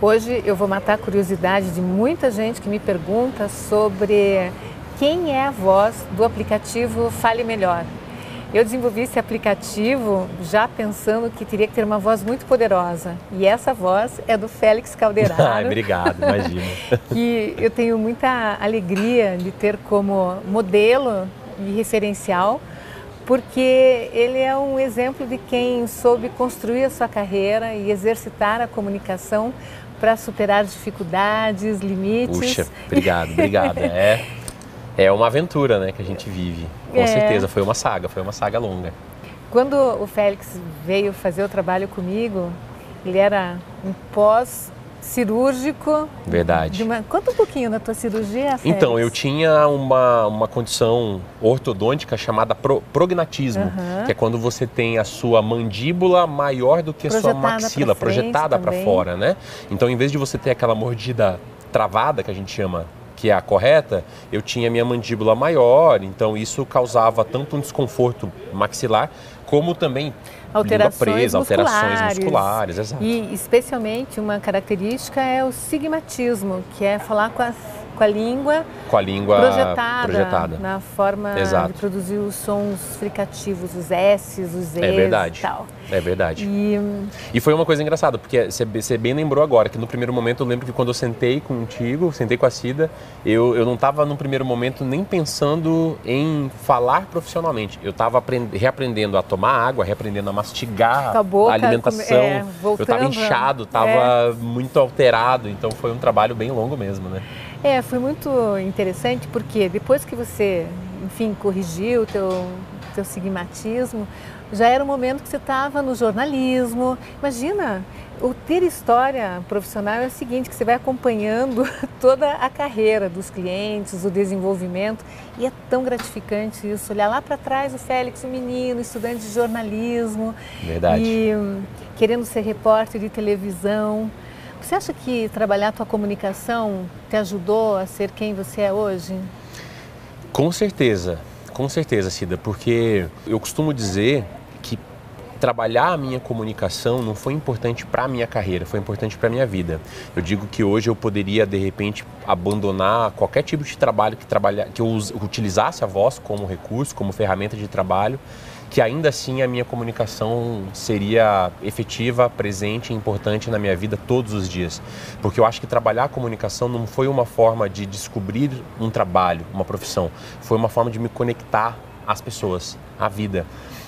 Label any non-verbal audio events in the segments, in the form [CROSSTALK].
Hoje eu vou matar a curiosidade de muita gente que me pergunta sobre quem é a voz do aplicativo Fale Melhor. Eu desenvolvi esse aplicativo já pensando que teria que ter uma voz muito poderosa. E essa voz é do Félix [LAUGHS] Calderaro. Ai, obrigado, imagina. [LAUGHS] que eu tenho muita alegria de ter como modelo e referencial, porque ele é um exemplo de quem soube construir a sua carreira e exercitar a comunicação para superar dificuldades, limites. Puxa, obrigado, obrigado. [LAUGHS] É, é uma aventura né, que a gente vive. Com é. certeza, foi uma saga, foi uma saga longa. Quando o Félix veio fazer o trabalho comigo, ele era um pós cirúrgico. Verdade. Uma... Conta um pouquinho da tua cirurgia, Félix. Então, eu tinha uma, uma condição ortodôntica chamada pro, prognatismo, uhum. que é quando você tem a sua mandíbula maior do que a sua maxila, projetada para fora, né? Então, em vez de você ter aquela mordida travada, que a gente chama que é a correta, eu tinha minha mandíbula maior, então isso causava tanto um desconforto maxilar como também alterações presa, musculares. alterações musculares, exato. E especialmente uma característica é o sigmatismo, que é falar com a, com a língua, com a língua projetada, projetada. na forma exato. de produzir os sons fricativos, os S's, os Z's é verdade. e tal. É verdade. E... e foi uma coisa engraçada, porque você bem lembrou agora que no primeiro momento eu lembro que quando eu sentei contigo, sentei com a Cida, eu, eu não estava no primeiro momento nem pensando em falar profissionalmente. Eu estava reaprendendo a tomar água, reaprendendo a mastigar a, boca, a alimentação. É, eu estava inchado, estava é. muito alterado, então foi um trabalho bem longo mesmo, né? É, foi muito interessante porque depois que você, enfim, corrigiu o teu, teu sigmatismo, já era o momento que você estava no jornalismo. Imagina, o ter história profissional é o seguinte, que você vai acompanhando [LAUGHS] toda a carreira dos clientes, o desenvolvimento, e é tão gratificante isso, olhar lá para trás o Félix, o menino, estudante de jornalismo. Verdade. E querendo ser repórter de televisão. Você acha que trabalhar a tua comunicação te ajudou a ser quem você é hoje? Com certeza, com certeza, Cida, porque eu costumo dizer trabalhar a minha comunicação não foi importante para a minha carreira, foi importante para a minha vida. Eu digo que hoje eu poderia, de repente, abandonar qualquer tipo de trabalho que, trabalha, que eu utilizasse a voz como recurso, como ferramenta de trabalho, que ainda assim a minha comunicação seria efetiva, presente e importante na minha vida todos os dias. Porque eu acho que trabalhar a comunicação não foi uma forma de descobrir um trabalho, uma profissão, foi uma forma de me conectar às pessoas, à vida.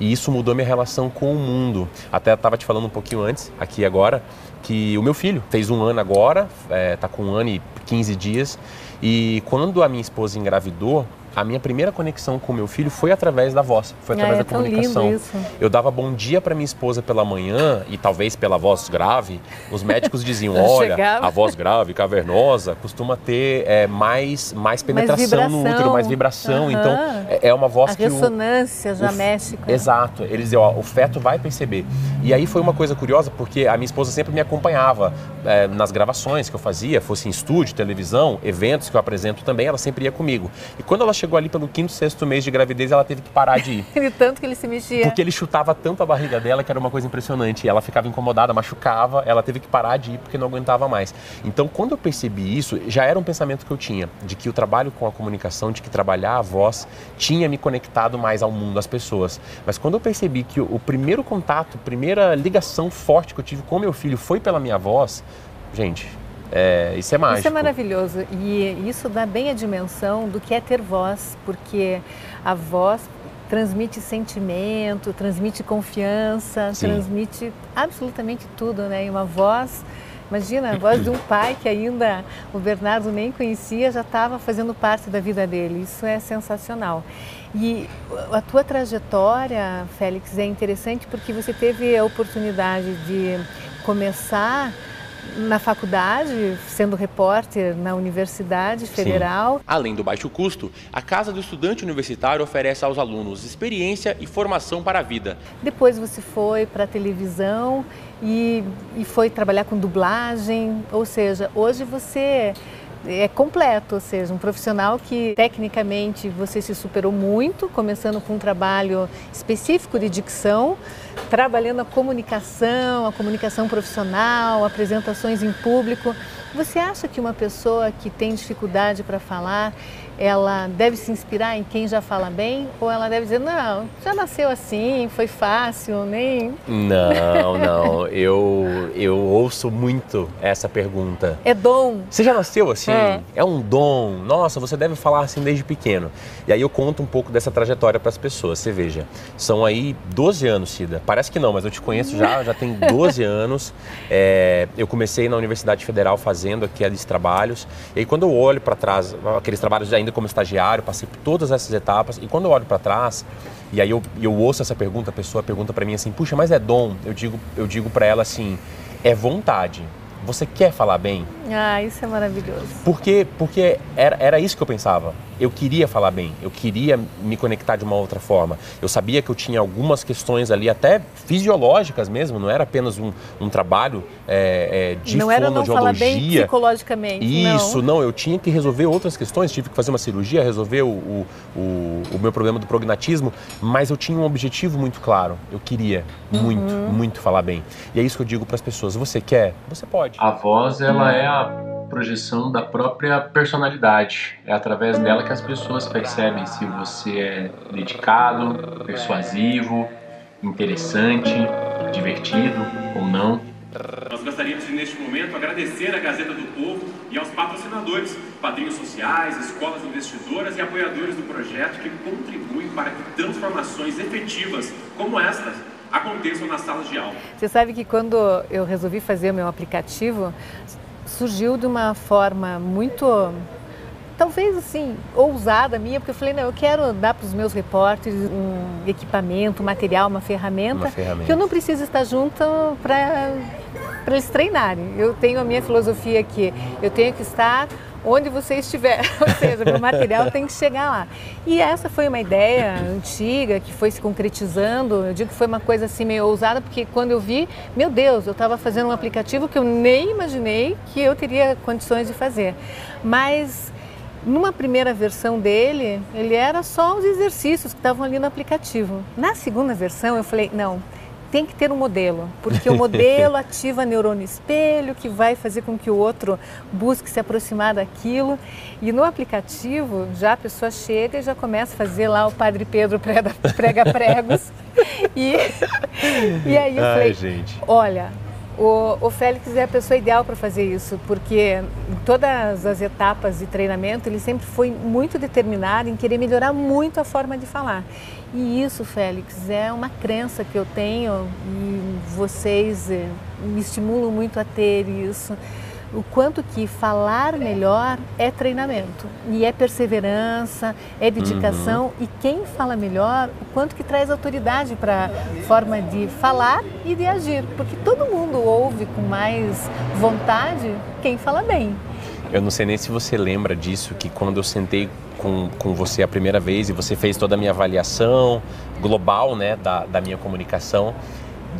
E isso mudou minha relação com o mundo. Até estava te falando um pouquinho antes, aqui agora, que o meu filho fez um ano agora, está é, tá com um ano e 15 dias. E quando a minha esposa engravidou, a minha primeira conexão com meu filho foi através da voz, foi através ah, é da comunicação. Eu dava bom dia para minha esposa pela manhã e talvez pela voz grave, os médicos diziam: [LAUGHS] olha, a voz grave, cavernosa, costuma ter é, mais, mais penetração mais no útero, mais vibração. Uhum. Então é, é, uma voz a que. Ressonância o, já o, mexe com. Exato. Eles diziam: ó, o feto vai perceber. E aí foi uma coisa curiosa porque a minha esposa sempre me acompanhava é, nas gravações que eu fazia, fosse em estúdio, televisão, eventos que eu apresento também, ela sempre ia comigo. E quando ela chegou ali pelo quinto, sexto mês de gravidez, ela teve que parar de ir. [LAUGHS] tanto que ele se mexia. Porque ele chutava tanto a barriga dela que era uma coisa impressionante. Ela ficava incomodada, machucava, ela teve que parar de ir porque não aguentava mais. Então, quando eu percebi isso, já era um pensamento que eu tinha, de que o trabalho com a comunicação, de que trabalhar a voz, tinha me conectado mais ao mundo, às pessoas. Mas quando eu percebi que o primeiro contato, a primeira ligação forte que eu tive com meu filho foi pela minha voz, gente, é, isso é mágico. Isso é maravilhoso e isso dá bem a dimensão do que é ter voz, porque a voz transmite sentimento, transmite confiança, Sim. transmite absolutamente tudo, né? E uma voz, imagina, a voz de um pai que ainda o Bernardo nem conhecia, já estava fazendo parte da vida dele. Isso é sensacional. E a tua trajetória, Félix, é interessante porque você teve a oportunidade de começar na faculdade, sendo repórter na Universidade Federal. Sim. Além do baixo custo, a Casa do Estudante Universitário oferece aos alunos experiência e formação para a vida. Depois você foi para a televisão e, e foi trabalhar com dublagem, ou seja, hoje você é completo, ou seja, um profissional que tecnicamente você se superou muito, começando com um trabalho específico de dicção, trabalhando a comunicação, a comunicação profissional, apresentações em público. Você acha que uma pessoa que tem dificuldade para falar, ela deve se inspirar em quem já fala bem ou ela deve dizer não, já nasceu assim, foi fácil, nem Não, [LAUGHS] não. Eu eu ouço muito essa pergunta. É dom. Você já nasceu assim? É. é um dom. Nossa, você deve falar assim desde pequeno. E aí eu conto um pouco dessa trajetória para as pessoas. Você veja, são aí 12 anos, Cida. Parece que não, mas eu te conheço já, já tem 12 [LAUGHS] anos. É, eu comecei na Universidade Federal fazendo aqueles trabalhos. E aí quando eu olho para trás, aqueles trabalhos ainda como estagiário, passei por todas essas etapas e quando eu olho para trás, e aí eu, eu ouço essa pergunta, a pessoa pergunta para mim assim, puxa, mas é dom? Eu digo, eu digo para ela assim, é vontade. Você quer falar bem? Ah, isso é maravilhoso. Porque, porque era, era isso que eu pensava. Eu queria falar bem, eu queria me conectar de uma outra forma. Eu sabia que eu tinha algumas questões ali, até fisiológicas mesmo, não era apenas um, um trabalho é, é, de não era não falar bem psicologicamente. Isso, não. não. eu tinha que resolver outras questões, tive que fazer uma cirurgia, resolver o, o, o, o meu problema do prognatismo, mas eu tinha um objetivo muito claro. Eu queria muito, uhum. muito falar bem. E é isso que eu digo para as pessoas: você quer? Você pode. A voz, ela é a projeção da própria personalidade. É através dela que as pessoas percebem se você é dedicado, persuasivo, interessante, divertido ou não. Nós gostaríamos de, neste momento, agradecer à Gazeta do Povo e aos patrocinadores, padrinhos sociais, escolas investidoras e apoiadores do projeto que contribuem para que transformações efetivas como estas aconteçam nas salas de aula. Você sabe que quando eu resolvi fazer o meu aplicativo, surgiu de uma forma muito talvez assim, ousada minha, porque eu falei, não, eu quero dar para os meus repórteres um equipamento, um material, uma ferramenta, uma ferramenta, que eu não preciso estar junto para eles treinarem. Eu tenho a minha filosofia que eu tenho que estar onde você estiver, [LAUGHS] ou seja, o material tem que chegar lá. E essa foi uma ideia antiga que foi se concretizando. Eu digo que foi uma coisa assim meio ousada, porque quando eu vi, meu Deus, eu estava fazendo um aplicativo que eu nem imaginei que eu teria condições de fazer. Mas numa primeira versão dele, ele era só os exercícios que estavam ali no aplicativo. Na segunda versão, eu falei: não, tem que ter um modelo, porque o modelo [LAUGHS] ativa neurônio espelho, que vai fazer com que o outro busque se aproximar daquilo. E no aplicativo, já a pessoa chega e já começa a fazer lá o Padre Pedro prega [LAUGHS] pregos. e, e aí eu falei: gente. olha, o, o, Félix é a pessoa ideal para fazer isso, porque em todas as etapas de treinamento ele sempre foi muito determinado em querer melhorar muito a forma de falar. E isso, Félix, é uma crença que eu tenho e vocês eh, me estimulam muito a ter isso o quanto que falar melhor é treinamento e é perseverança, é dedicação uhum. e quem fala melhor, o quanto que traz autoridade para a forma de falar e de agir, porque todo mundo ouve com mais vontade quem fala bem. Eu não sei nem se você lembra disso, que quando eu sentei com, com você a primeira vez e você fez toda a minha avaliação global né, da, da minha comunicação,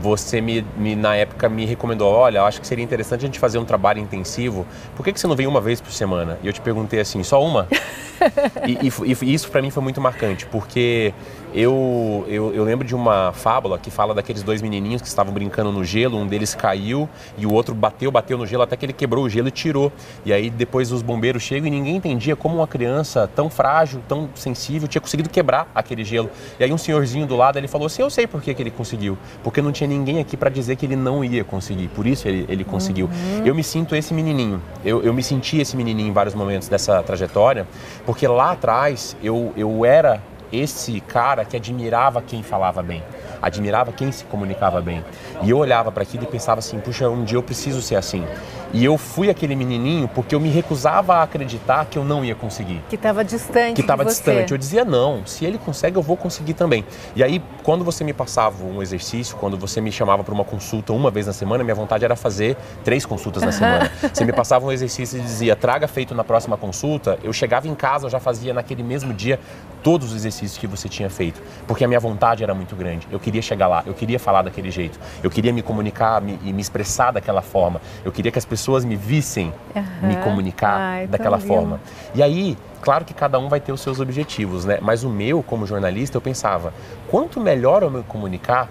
você me, me, na época me recomendou, olha, eu acho que seria interessante a gente fazer um trabalho intensivo. Por que, que você não vem uma vez por semana? E eu te perguntei assim, só uma? [LAUGHS] e, e, e isso para mim foi muito marcante, porque eu, eu, eu, lembro de uma fábula que fala daqueles dois menininhos que estavam brincando no gelo, um deles caiu e o outro bateu, bateu no gelo até que ele quebrou o gelo e tirou. E aí depois os bombeiros chegam e ninguém entendia como uma criança tão frágil, tão sensível, tinha conseguido quebrar aquele gelo. E aí um senhorzinho do lado ele falou assim: Eu sei por que, que ele conseguiu, porque não tinha ninguém aqui para dizer que ele não ia conseguir, por isso ele, ele conseguiu. Uhum. Eu me sinto esse menininho, eu, eu me senti esse menininho em vários momentos dessa trajetória, porque lá atrás eu, eu era esse cara que admirava quem falava bem, admirava quem se comunicava bem. E eu olhava para aquilo e pensava assim: puxa, um dia eu preciso ser assim. E eu fui aquele menininho porque eu me recusava a acreditar que eu não ia conseguir. Que estava distante. Que estava distante. Eu dizia: não, se ele consegue, eu vou conseguir também. E aí, quando você me passava um exercício, quando você me chamava para uma consulta uma vez na semana, minha vontade era fazer três consultas na semana. [LAUGHS] você me passava um exercício e dizia: traga feito na próxima consulta, eu chegava em casa, eu já fazia naquele mesmo dia todos os exercícios que você tinha feito, porque a minha vontade era muito grande. Eu queria chegar lá, eu queria falar daquele jeito, eu queria me comunicar me, e me expressar daquela forma, eu queria que as pessoas pessoas me vissem uhum. me comunicar Ai, daquela forma. E aí, claro que cada um vai ter os seus objetivos, né? Mas o meu, como jornalista, eu pensava, quanto melhor eu me comunicar,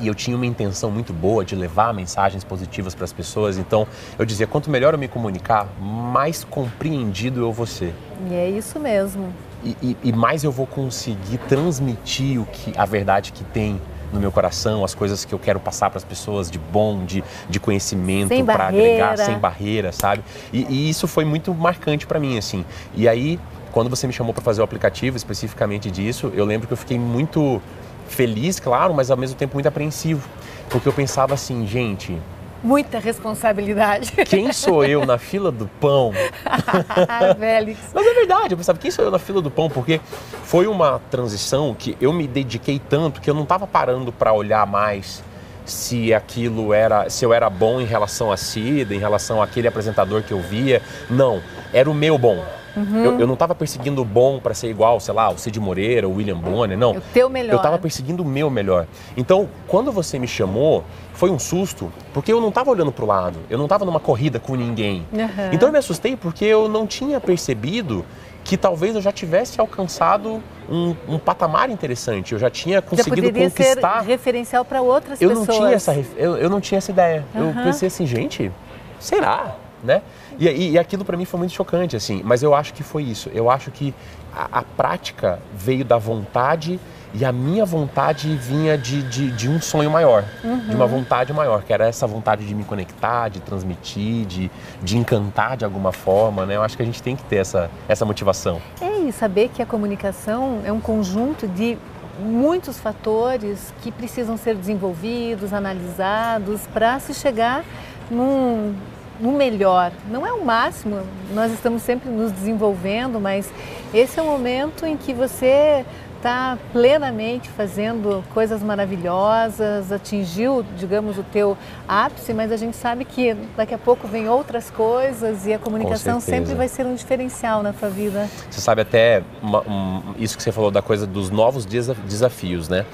e eu tinha uma intenção muito boa de levar mensagens positivas para as pessoas. Então eu dizia: quanto melhor eu me comunicar, mais compreendido eu vou ser. E é isso mesmo. E, e, e mais eu vou conseguir transmitir o que a verdade que tem no meu coração, as coisas que eu quero passar para as pessoas de bom, de, de conhecimento, para agregar, sem barreira, sabe? E, e isso foi muito marcante para mim, assim. E aí, quando você me chamou para fazer o aplicativo especificamente disso, eu lembro que eu fiquei muito feliz, claro, mas ao mesmo tempo muito apreensivo. Porque eu pensava assim, gente. Muita responsabilidade. [LAUGHS] Quem sou eu na fila do pão? [LAUGHS] Félix. mas é verdade, eu pensava, quem sou eu na fila do pão? Porque foi uma transição que eu me dediquei tanto que eu não estava parando para olhar mais se aquilo era, se eu era bom em relação a Cida, em relação àquele apresentador que eu via. Não, era o meu bom. Uhum. Eu, eu, não estava perseguindo o bom para ser igual, sei lá, o Cid Moreira, o William Bonner, não. O teu melhor. Eu estava perseguindo o meu melhor. Então, quando você me chamou, foi um susto, porque eu não estava olhando para o lado, eu não estava numa corrida com ninguém. Uhum. Então eu me assustei porque eu não tinha percebido que talvez eu já tivesse alcançado um, um patamar interessante, eu já tinha conseguido já conquistar. Ser referencial para outras eu pessoas. Não tinha essa, eu, eu não tinha essa ideia. Uhum. Eu pensei assim, gente, será? Né? E, e, e aquilo para mim foi muito chocante, assim. Mas eu acho que foi isso. Eu acho que a, a prática veio da vontade e a minha vontade vinha de, de, de um sonho maior, uhum. de uma uhum. vontade maior, que era essa vontade de me conectar, de transmitir, de, de encantar de alguma forma, né? Eu acho que a gente tem que ter essa, essa motivação. É, e saber que a comunicação é um conjunto de muitos fatores que precisam ser desenvolvidos, analisados, para se chegar num, no melhor. Não é o máximo, nós estamos sempre nos desenvolvendo, mas esse é o momento em que você está plenamente fazendo coisas maravilhosas, atingiu, digamos, o teu ápice, mas a gente sabe que daqui a pouco vem outras coisas e a comunicação sempre vai ser um diferencial na tua vida. Você sabe até uma, um, isso que você falou da coisa dos novos desafios, né?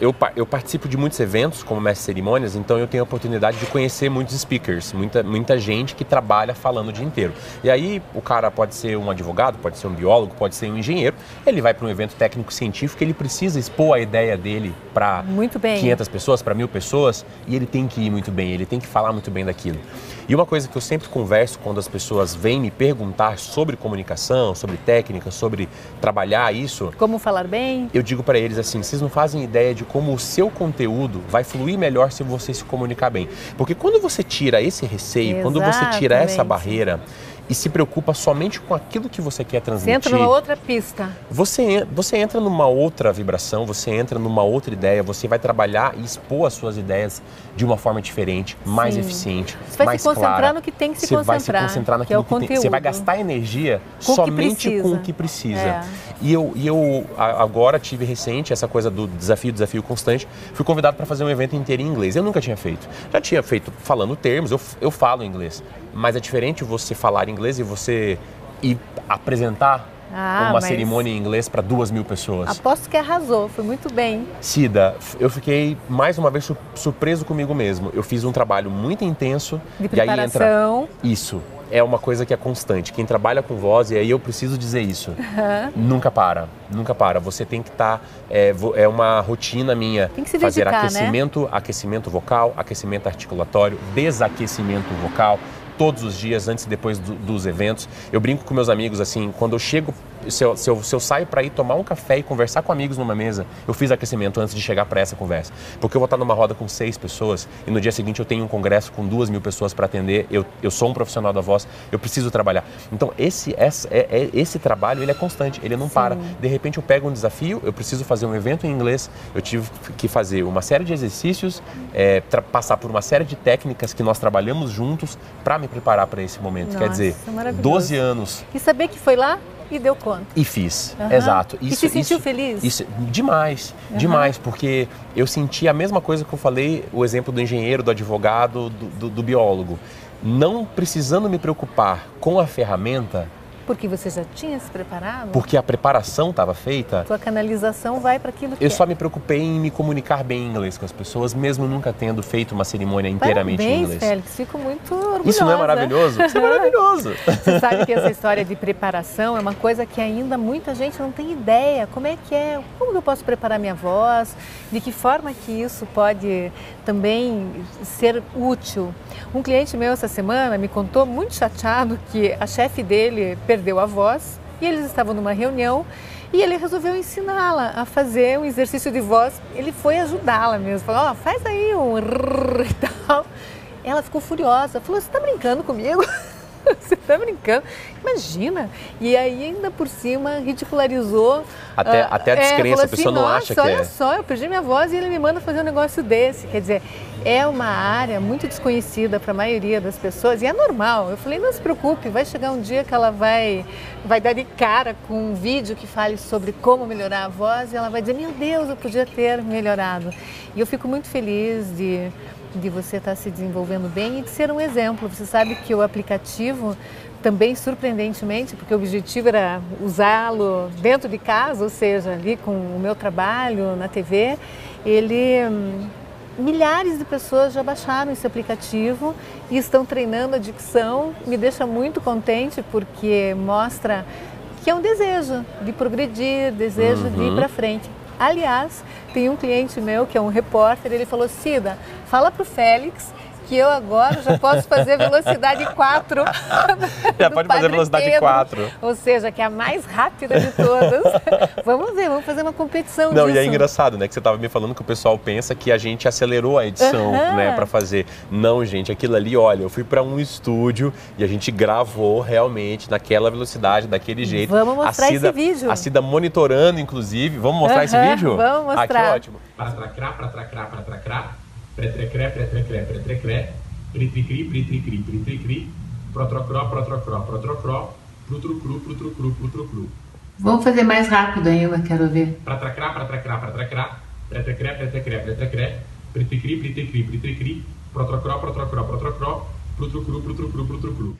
Eu, eu participo de muitos eventos como mestre de cerimônias, então eu tenho a oportunidade de conhecer muitos speakers, muita, muita gente que trabalha falando o dia inteiro. E aí o cara pode ser um advogado, pode ser um biólogo, pode ser um engenheiro, ele vai para um evento técnico científico, ele precisa expor a ideia dele para 500 pessoas, para mil pessoas, e ele tem que ir muito bem, ele tem que falar muito bem daquilo. E uma coisa que eu sempre converso quando as pessoas vêm me perguntar sobre comunicação, sobre técnica, sobre trabalhar isso. Como falar bem? Eu digo para eles assim: vocês não fazem ideia de como o seu conteúdo vai fluir melhor se você se comunicar bem. Porque quando você tira esse receio, Exatamente. quando você tira essa barreira, e se preocupa somente com aquilo que você quer transmitir. Você entra numa outra pista. Você, você entra numa outra vibração, você entra numa outra ideia, você vai trabalhar e expor as suas ideias de uma forma diferente, mais Sim. eficiente, você vai mais se concentrar clara. no que tem que se você concentrar. Você vai se concentrar naquilo que, é que tem. Você vai gastar energia com somente com o que precisa. É. E eu, e eu agora tive recente essa coisa do desafio, desafio constante. Fui convidado para fazer um evento inteiro em inglês. Eu nunca tinha feito. Já tinha feito falando termos, eu, eu falo inglês. Mas é diferente você falar inglês e você ir apresentar ah, uma cerimônia em inglês para duas mil pessoas. Aposto que arrasou, foi muito bem. Cida, eu fiquei mais uma vez surpreso comigo mesmo. Eu fiz um trabalho muito intenso. De preparação. E aí entra isso é uma coisa que é constante. Quem trabalha com voz, e aí eu preciso dizer isso, uhum. nunca para, nunca para. Você tem que estar, tá, é, é, uma rotina minha, tem que se fazer dedicar, aquecimento, né? aquecimento vocal, aquecimento articulatório, desaquecimento vocal, todos os dias, antes e depois do, dos eventos. Eu brinco com meus amigos assim, quando eu chego se eu, se eu, se eu saio para ir tomar um café e conversar com amigos numa mesa, eu fiz aquecimento antes de chegar para essa conversa. Porque eu vou estar numa roda com seis pessoas e no dia seguinte eu tenho um congresso com duas mil pessoas para atender. Eu, eu sou um profissional da voz, eu preciso trabalhar. Então, esse, esse, é, é, esse trabalho ele é constante, ele não Sim. para. De repente eu pego um desafio, eu preciso fazer um evento em inglês, eu tive que fazer uma série de exercícios, é, passar por uma série de técnicas que nós trabalhamos juntos para me preparar para esse momento. Nossa, Quer dizer, 12 anos. E saber que foi lá e deu conta. E fiz, uhum. exato. Isso, e se sentiu isso, feliz? Isso, demais, uhum. demais, porque eu senti a mesma coisa que eu falei, o exemplo do engenheiro, do advogado, do, do, do biólogo. Não precisando me preocupar com a ferramenta, Porque você já tinha se preparado? Porque a preparação estava feita. Sua canalização vai para aquilo que Eu é. só me preocupei em me comunicar bem em inglês com as pessoas, mesmo nunca tendo feito uma cerimônia inteiramente Parabéns, em inglês. Félix. Fico muito orgulhosa. Isso não é maravilhoso? Isso é maravilhoso. [LAUGHS] Você sabe que essa história de preparação é uma coisa que ainda muita gente não tem ideia. Como é que é? Como eu posso preparar minha voz? De que forma que isso pode também ser útil? Um cliente meu essa semana me contou muito chateado que a chefe dele perdeu a voz e eles estavam numa reunião e ele resolveu ensiná-la a fazer um exercício de voz. Ele foi ajudá-la mesmo. Falou, ó, faz aí um e tal. Ela ficou furiosa. Falou, você está brincando comigo? [LAUGHS] [LAUGHS] Você está brincando? Imagina! E aí, ainda por cima, ridicularizou. Até, ah, até a é, descrença, falou a pessoa assim, não acha que olha é. só, eu perdi minha voz e ele me manda fazer um negócio desse. Quer dizer, é uma área muito desconhecida para a maioria das pessoas e é normal. Eu falei, não se preocupe, vai chegar um dia que ela vai, vai dar de cara com um vídeo que fale sobre como melhorar a voz e ela vai dizer, meu Deus, eu podia ter melhorado. E eu fico muito feliz de de você estar se desenvolvendo bem e de ser um exemplo. Você sabe que o aplicativo também surpreendentemente, porque o objetivo era usá-lo dentro de casa, ou seja, ali com o meu trabalho na TV, ele hum, milhares de pessoas já baixaram esse aplicativo e estão treinando a dicção. Me deixa muito contente porque mostra que é um desejo de progredir, desejo uhum. de ir para frente. Aliás, tem um cliente meu que é um repórter, ele falou: Cida, fala para o Félix que eu agora já posso fazer velocidade 4. [LAUGHS] Já pode fazer velocidade Pedro, 4. Ou seja, que é a mais rápida de todas. [LAUGHS] vamos ver, vamos fazer uma competição Não, disso. e é engraçado, né? Que você estava me falando que o pessoal pensa que a gente acelerou a edição, Aham. né? Para fazer. Não, gente, aquilo ali, olha, eu fui para um estúdio e a gente gravou realmente naquela velocidade, daquele jeito. Vamos mostrar Cida, esse vídeo. A Cida monitorando, inclusive. Vamos mostrar esse vídeo? vamos Ah, que mostrar. ótimo. para tracrá, para tracrá, para tracrá, pretrecré, pretrecré, pretrecré, pritricri, pritricri, pritricri, protrocró, protrocró, protrocró, prutrucru, prutrucru, prutrucru. Vamos fazer mais rápido ainda, quero ver. Para tracrá, para tracrá, para tracrá, pretrecré, pretrecré, pretrecré, pritricri, pritricri, pritricri, protrocró, protrocró, protrocró,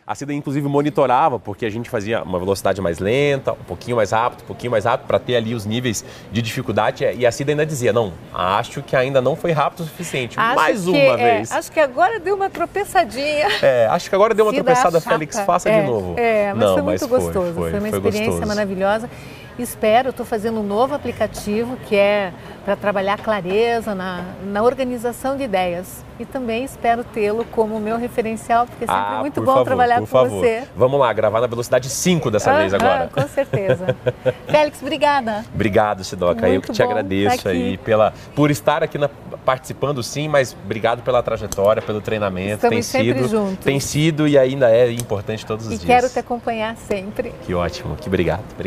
A Cida, inclusive, monitorava, porque a gente fazia uma velocidade mais lenta, um pouquinho mais rápido, um pouquinho mais rápido, para ter ali os níveis de dificuldade. E a Cida ainda dizia: não, acho que ainda não foi rápido o suficiente. Acho mais que, uma é, vez. acho que agora deu uma tropeçadinha. É, acho que agora deu uma Cida tropeçada. Félix, faça é, de novo. É, mas não, foi mas muito foi, gostoso. Foi, Foi, uma foi experiência gostoso. maravilhosa. Espero, estou fazendo um novo aplicativo que é para trabalhar clareza na, na organização de ideias. E também espero tê-lo como meu referencial, porque é sempre Ah, muito bom favor, trabalhar com favor. você. Vamos lá, gravar na velocidade 5 dessa vez Aham, agora. Com certeza. [LAUGHS] Félix, obrigada. Obrigado, Sidoca. Eu que te agradeço tá aí pela, por estar aqui na- participando, sim, mas obrigado pela trajetória, pelo treinamento. Estamos tem sempre sido, juntos. tem sido e ainda é importante todos os E dias. quero te acompanhar sempre. Que ótimo, que obrigado.